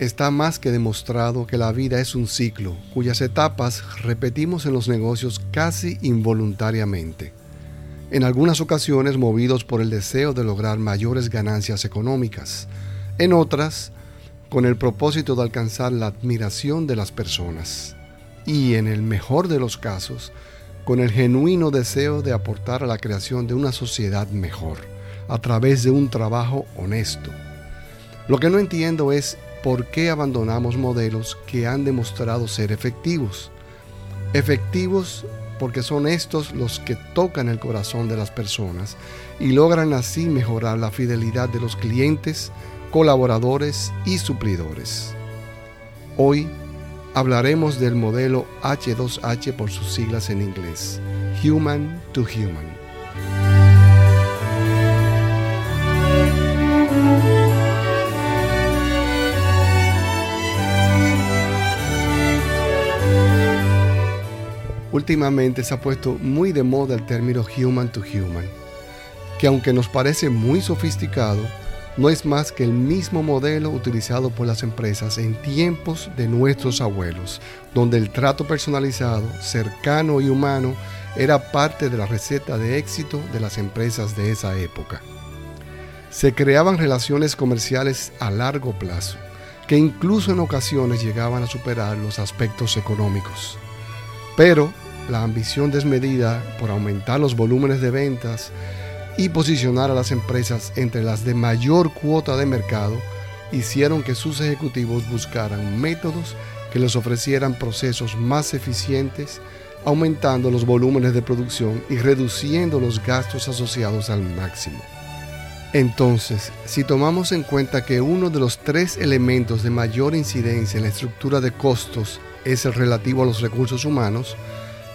Está más que demostrado que la vida es un ciclo cuyas etapas repetimos en los negocios casi involuntariamente. En algunas ocasiones movidos por el deseo de lograr mayores ganancias económicas, en otras con el propósito de alcanzar la admiración de las personas y en el mejor de los casos con el genuino deseo de aportar a la creación de una sociedad mejor a través de un trabajo honesto. Lo que no entiendo es por qué abandonamos modelos que han demostrado ser efectivos. Efectivos porque son estos los que tocan el corazón de las personas y logran así mejorar la fidelidad de los clientes, colaboradores y suplidores. Hoy hablaremos del modelo H2H por sus siglas en inglés, Human to Human. Últimamente se ha puesto muy de moda el término human to human, que aunque nos parece muy sofisticado, no es más que el mismo modelo utilizado por las empresas en tiempos de nuestros abuelos, donde el trato personalizado, cercano y humano era parte de la receta de éxito de las empresas de esa época. Se creaban relaciones comerciales a largo plazo, que incluso en ocasiones llegaban a superar los aspectos económicos. Pero la ambición desmedida por aumentar los volúmenes de ventas y posicionar a las empresas entre las de mayor cuota de mercado hicieron que sus ejecutivos buscaran métodos que les ofrecieran procesos más eficientes, aumentando los volúmenes de producción y reduciendo los gastos asociados al máximo. Entonces, si tomamos en cuenta que uno de los tres elementos de mayor incidencia en la estructura de costos es el relativo a los recursos humanos,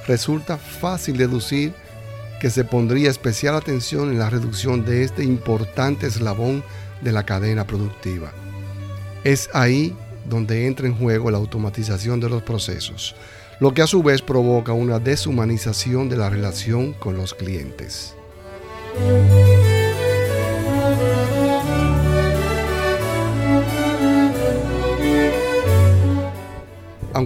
resulta fácil deducir que se pondría especial atención en la reducción de este importante eslabón de la cadena productiva. Es ahí donde entra en juego la automatización de los procesos, lo que a su vez provoca una deshumanización de la relación con los clientes.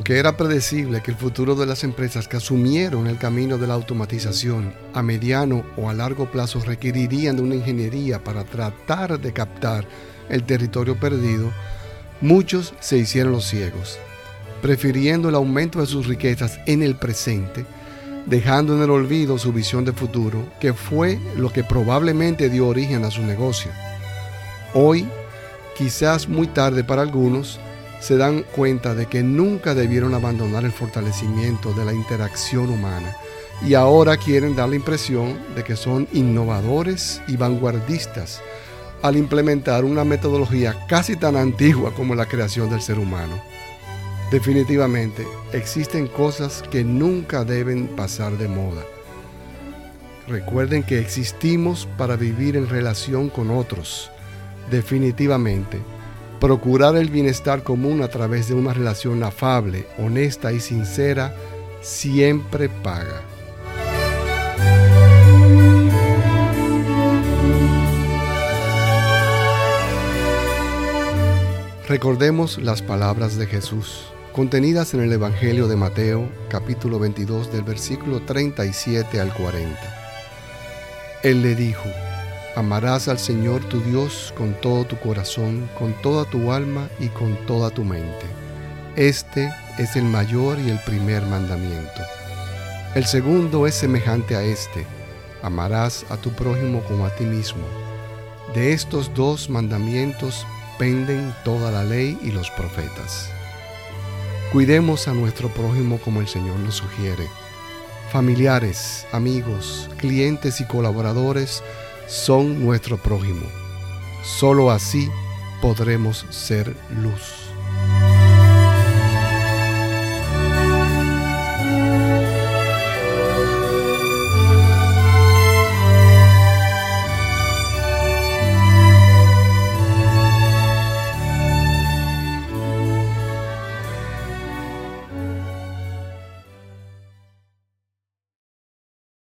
Aunque era predecible que el futuro de las empresas que asumieron el camino de la automatización a mediano o a largo plazo requerirían de una ingeniería para tratar de captar el territorio perdido, muchos se hicieron los ciegos, prefiriendo el aumento de sus riquezas en el presente, dejando en el olvido su visión de futuro, que fue lo que probablemente dio origen a su negocio. Hoy, quizás muy tarde para algunos, se dan cuenta de que nunca debieron abandonar el fortalecimiento de la interacción humana y ahora quieren dar la impresión de que son innovadores y vanguardistas al implementar una metodología casi tan antigua como la creación del ser humano. Definitivamente, existen cosas que nunca deben pasar de moda. Recuerden que existimos para vivir en relación con otros. Definitivamente, Procurar el bienestar común a través de una relación afable, honesta y sincera siempre paga. Recordemos las palabras de Jesús, contenidas en el Evangelio de Mateo, capítulo 22, del versículo 37 al 40. Él le dijo, Amarás al Señor tu Dios con todo tu corazón, con toda tu alma y con toda tu mente. Este es el mayor y el primer mandamiento. El segundo es semejante a este. Amarás a tu prójimo como a ti mismo. De estos dos mandamientos penden toda la ley y los profetas. Cuidemos a nuestro prójimo como el Señor nos sugiere. Familiares, amigos, clientes y colaboradores, son nuestro prójimo. Solo así podremos ser luz.